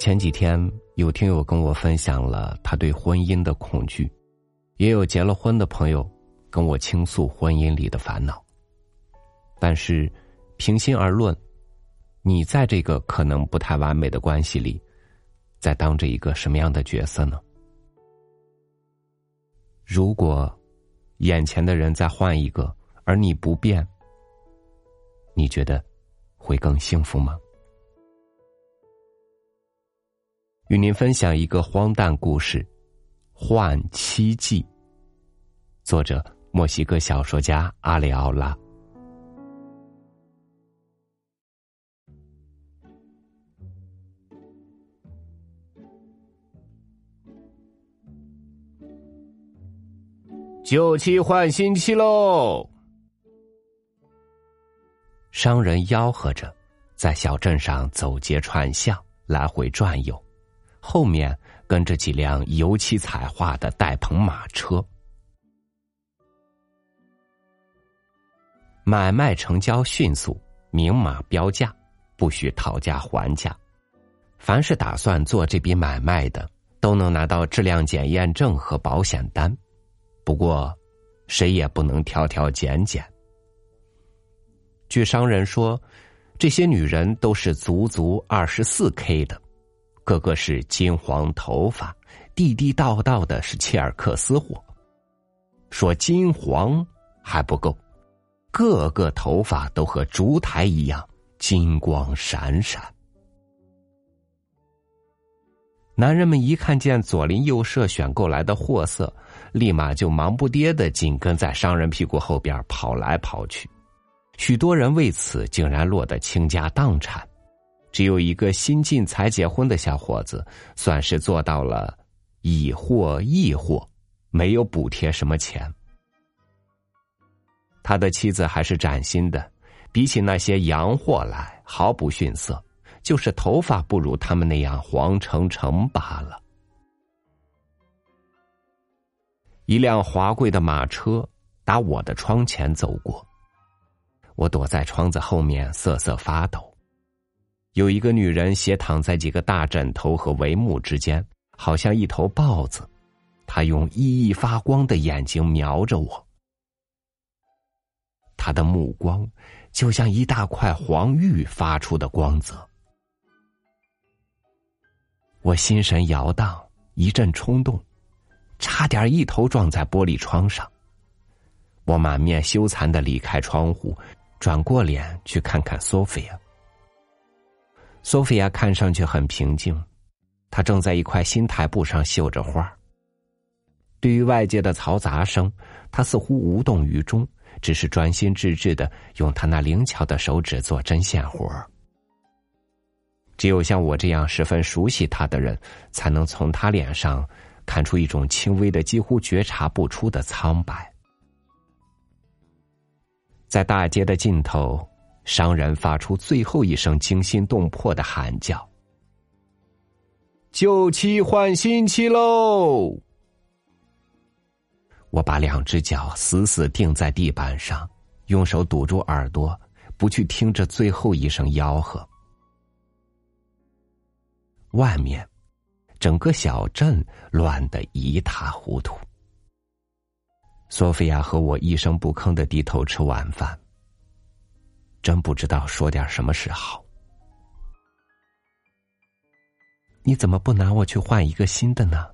前几天有听友跟我分享了他对婚姻的恐惧，也有结了婚的朋友跟我倾诉婚姻里的烦恼。但是，平心而论，你在这个可能不太完美的关系里，在当着一个什么样的角色呢？如果眼前的人再换一个，而你不变，你觉得会更幸福吗？与您分享一个荒诞故事，《换妻记》。作者：墨西哥小说家阿里奥拉。旧妻换新妻喽！商人吆喝着，在小镇上走街串巷，来回转悠。后面跟着几辆油漆彩画的带棚马车，买卖成交迅速，明码标价，不许讨价还价。凡是打算做这笔买卖的，都能拿到质量检验证和保险单。不过，谁也不能挑挑拣拣。据商人说，这些女人都是足足二十四 K 的。个个是金黄头发，地地道道的是切尔克斯货。说金黄还不够，个个头发都和烛台一样金光闪闪。男人们一看见左邻右舍选购来的货色，立马就忙不迭的紧跟在商人屁股后边跑来跑去，许多人为此竟然落得倾家荡产。只有一个新晋才结婚的小伙子，算是做到了以货易货，没有补贴什么钱。他的妻子还是崭新的，比起那些洋货来毫不逊色，就是头发不如他们那样黄澄澄罢了。一辆华贵的马车打我的窗前走过，我躲在窗子后面瑟瑟发抖。有一个女人斜躺在几个大枕头和帷幕之间，好像一头豹子。她用熠熠发光的眼睛瞄着我，她的目光就像一大块黄玉发出的光泽。我心神摇荡，一阵冲动，差点一头撞在玻璃窗上。我满面羞惭的离开窗户，转过脸去看看索菲亚。索菲亚看上去很平静，她正在一块新台布上绣着花。对于外界的嘈杂声，她似乎无动于衷，只是专心致志的用她那灵巧的手指做针线活只有像我这样十分熟悉她的人，才能从她脸上看出一种轻微的、几乎觉察不出的苍白。在大街的尽头。商人发出最后一声惊心动魄的喊叫：“旧妻换新妻喽！”我把两只脚死死钉在地板上，用手堵住耳朵，不去听这最后一声吆喝。外面，整个小镇乱得一塌糊涂。索菲亚和我一声不吭的低头吃晚饭。真不知道说点什么是好。你怎么不拿我去换一个新的呢？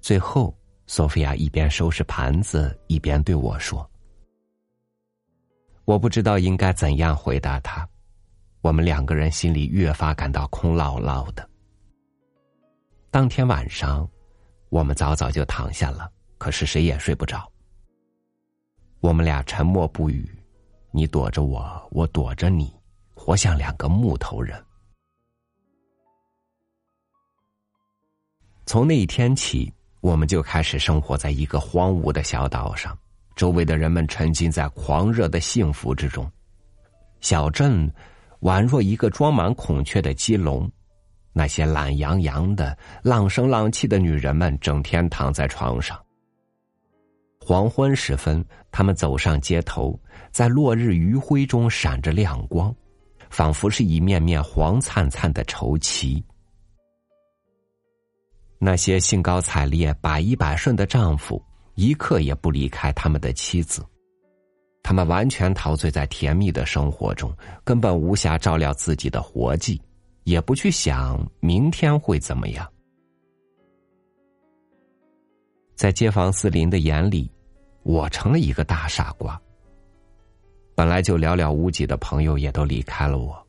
最后，索菲亚一边收拾盘子，一边对我说：“我不知道应该怎样回答他。”我们两个人心里越发感到空落落的。当天晚上，我们早早就躺下了，可是谁也睡不着。我们俩沉默不语。你躲着我，我躲着你，活像两个木头人。从那一天起，我们就开始生活在一个荒芜的小岛上，周围的人们沉浸在狂热的幸福之中。小镇宛若一个装满孔雀的鸡笼，那些懒洋洋的、浪声浪气的女人们整天躺在床上。黄昏时分，他们走上街头，在落日余晖中闪着亮光，仿佛是一面面黄灿灿的绸旗。那些兴高采烈、百依百顺的丈夫，一刻也不离开他们的妻子。他们完全陶醉在甜蜜的生活中，根本无暇照料自己的活计，也不去想明天会怎么样。在街坊四邻的眼里，我成了一个大傻瓜。本来就寥寥无几的朋友也都离开了我。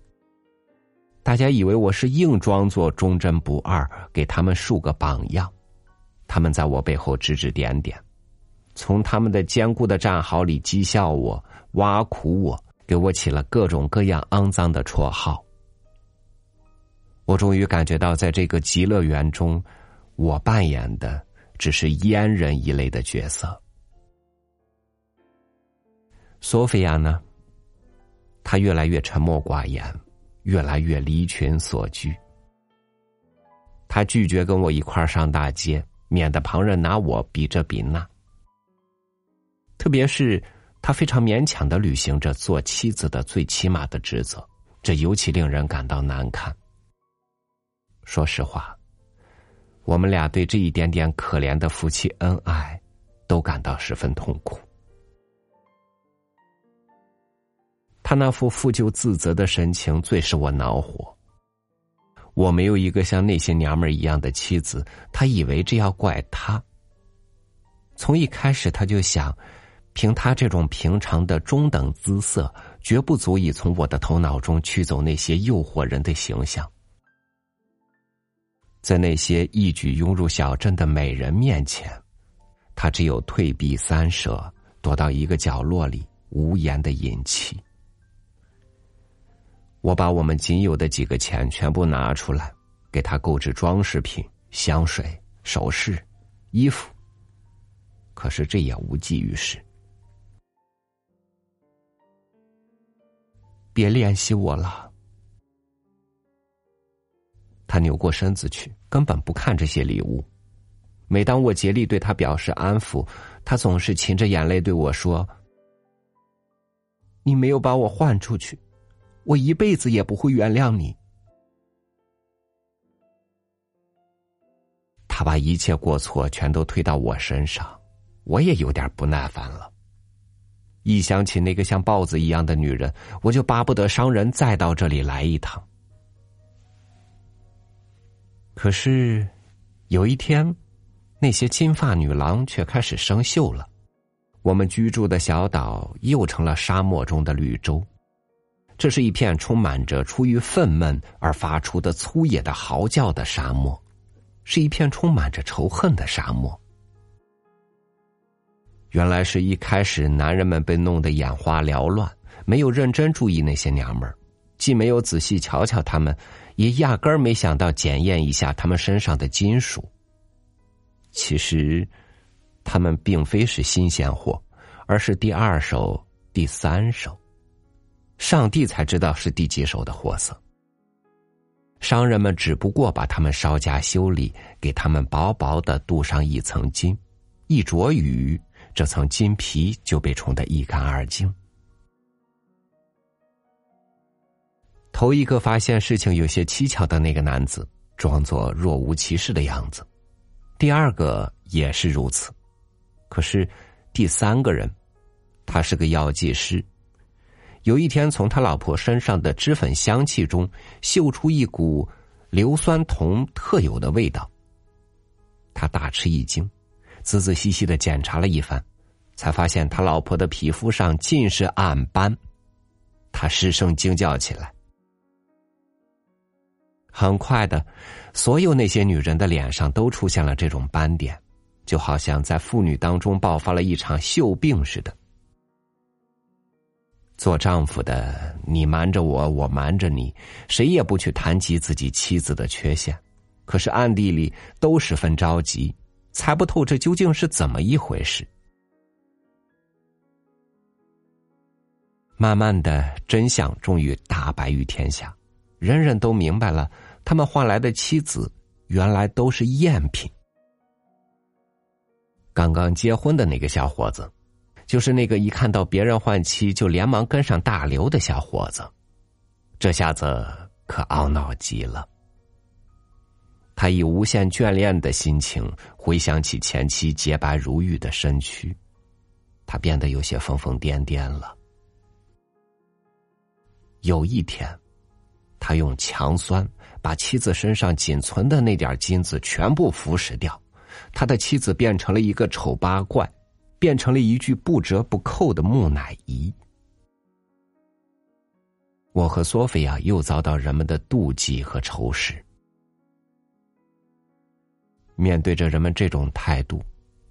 大家以为我是硬装作忠贞不二，给他们树个榜样。他们在我背后指指点点，从他们的坚固的战壕里讥笑我、挖苦我，给我起了各种各样肮脏的绰号。我终于感觉到，在这个极乐园中，我扮演的只是阉人一类的角色。索菲亚呢？她越来越沉默寡言。越来越离群所居，他拒绝跟我一块儿上大街，免得旁人拿我比这比那。特别是他非常勉强的履行着做妻子的最起码的职责，这尤其令人感到难堪。说实话，我们俩对这一点点可怜的夫妻恩爱，都感到十分痛苦。他那副负疚自责的神情最使我恼火。我没有一个像那些娘们儿一样的妻子，他以为这要怪他。从一开始他就想，凭他这种平常的中等姿色，绝不足以从我的头脑中驱走那些诱惑人的形象。在那些一举拥入小镇的美人面前，他只有退避三舍，躲到一个角落里，无言的隐气。我把我们仅有的几个钱全部拿出来，给他购置装饰品、香水、首饰、衣服。可是这也无济于事。别联系我了。他扭过身子去，根本不看这些礼物。每当我竭力对他表示安抚，他总是噙着眼泪对我说：“你没有把我换出去。”我一辈子也不会原谅你。他把一切过错全都推到我身上，我也有点不耐烦了。一想起那个像豹子一样的女人，我就巴不得商人再到这里来一趟。可是，有一天，那些金发女郎却开始生锈了，我们居住的小岛又成了沙漠中的绿洲。这是一片充满着出于愤懑而发出的粗野的嚎叫的沙漠，是一片充满着仇恨的沙漠。原来是一开始男人们被弄得眼花缭乱，没有认真注意那些娘们儿，既没有仔细瞧瞧他们，也压根儿没想到检验一下他们身上的金属。其实，他们并非是新鲜货，而是第二手、第三手。上帝才知道是第几手的货色。商人们只不过把它们稍加修理，给他们薄薄的镀上一层金，一着雨，这层金皮就被冲得一干二净。头一个发现事情有些蹊跷的那个男子，装作若无其事的样子；第二个也是如此，可是第三个人，他是个药剂师。有一天，从他老婆身上的脂粉香气中嗅出一股硫酸铜特有的味道。他大吃一惊，仔仔细细的检查了一番，才发现他老婆的皮肤上尽是暗斑。他失声惊叫起来。很快的，所有那些女人的脸上都出现了这种斑点，就好像在妇女当中爆发了一场锈病似的。做丈夫的，你瞒着我，我瞒着你，谁也不去谈及自己妻子的缺陷，可是暗地里都十分着急，猜不透这究竟是怎么一回事。慢慢的，真相终于大白于天下，人人都明白了，他们换来的妻子原来都是赝品。刚刚结婚的那个小伙子。就是那个一看到别人换妻就连忙跟上大流的小伙子，这下子可懊恼极了。他以无限眷恋的心情回想起前妻洁白如玉的身躯，他变得有些疯疯癫癫了。有一天，他用强酸把妻子身上仅存的那点金子全部腐蚀掉，他的妻子变成了一个丑八怪，变成了一具不折不扣的木乃伊。我和索菲亚又遭到人们的妒忌和仇视。面对着人们这种态度，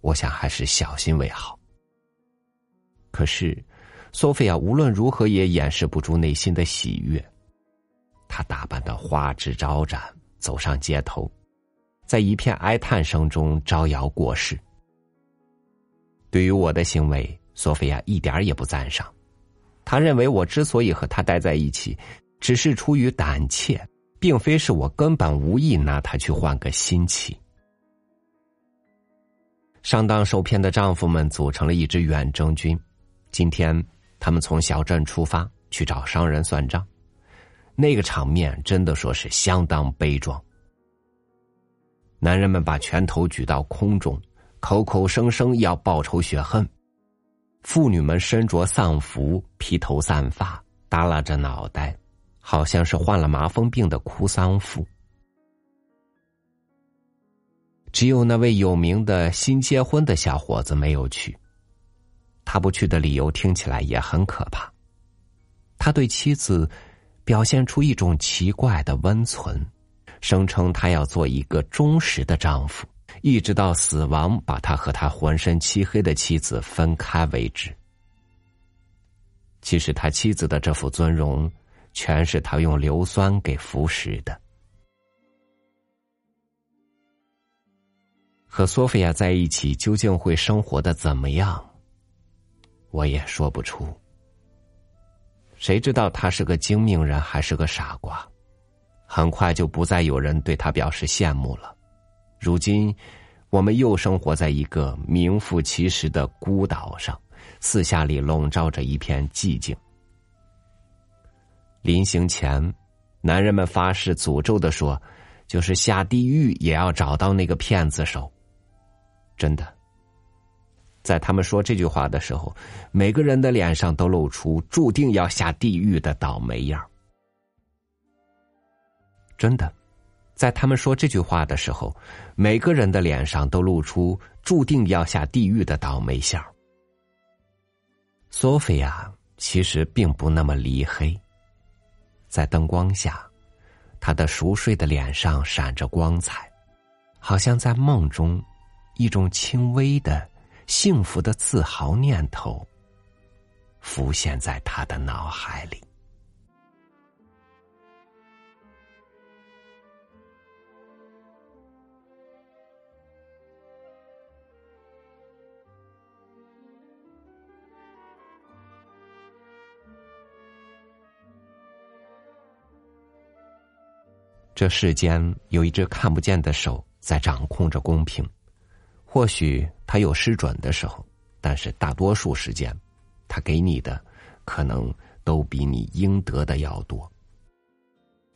我想还是小心为好。可是，索菲亚无论如何也掩饰不住内心的喜悦。她打扮的花枝招展，走上街头，在一片哀叹声中招摇过市。对于我的行为，索菲亚一点也不赞赏。他认为我之所以和他待在一起，只是出于胆怯，并非是我根本无意拿他去换个新妻。上当受骗的丈夫们组成了一支远征军。今天，他们从小镇出发去找商人算账，那个场面真的说是相当悲壮。男人们把拳头举到空中，口口声声要报仇雪恨；妇女们身着丧服，披头散发，耷拉着脑袋，好像是患了麻风病的哭丧妇。只有那位有名的新结婚的小伙子没有去。他不去的理由听起来也很可怕。他对妻子表现出一种奇怪的温存，声称他要做一个忠实的丈夫，一直到死亡把他和他浑身漆黑的妻子分开为止。其实他妻子的这副尊容，全是他用硫酸给腐蚀的。和索菲亚在一起究竟会生活的怎么样？我也说不出。谁知道他是个精明人还是个傻瓜？很快就不再有人对他表示羡慕了。如今，我们又生活在一个名副其实的孤岛上，四下里笼罩着一片寂静。临行前，男人们发誓诅咒的说：“就是下地狱也要找到那个骗子手。”真的，在他们说这句话的时候，每个人的脸上都露出注定要下地狱的倒霉样真的，在他们说这句话的时候，每个人的脸上都露出注定要下地狱的倒霉相索菲亚其实并不那么离黑，在灯光下，她的熟睡的脸上闪着光彩，好像在梦中。一种轻微的、幸福的自豪念头浮现在他的脑海里。这世间有一只看不见的手在掌控着公平。或许他有失准的时候，但是大多数时间，他给你的可能都比你应得的要多。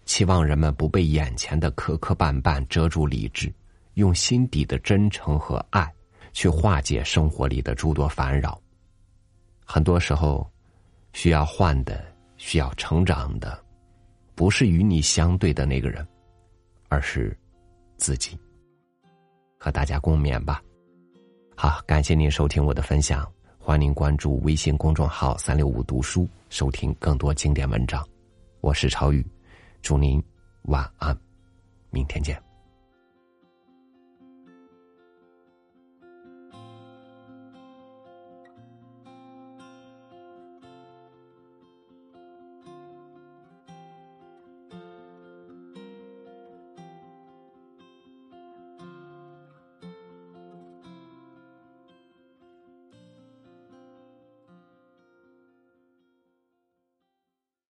期望人们不被眼前的磕磕绊绊遮住理智，用心底的真诚和爱去化解生活里的诸多烦扰。很多时候，需要换的、需要成长的，不是与你相对的那个人，而是自己。和大家共勉吧。好，感谢您收听我的分享，欢迎您关注微信公众号“三六五读书”，收听更多经典文章。我是超宇，祝您晚安，明天见。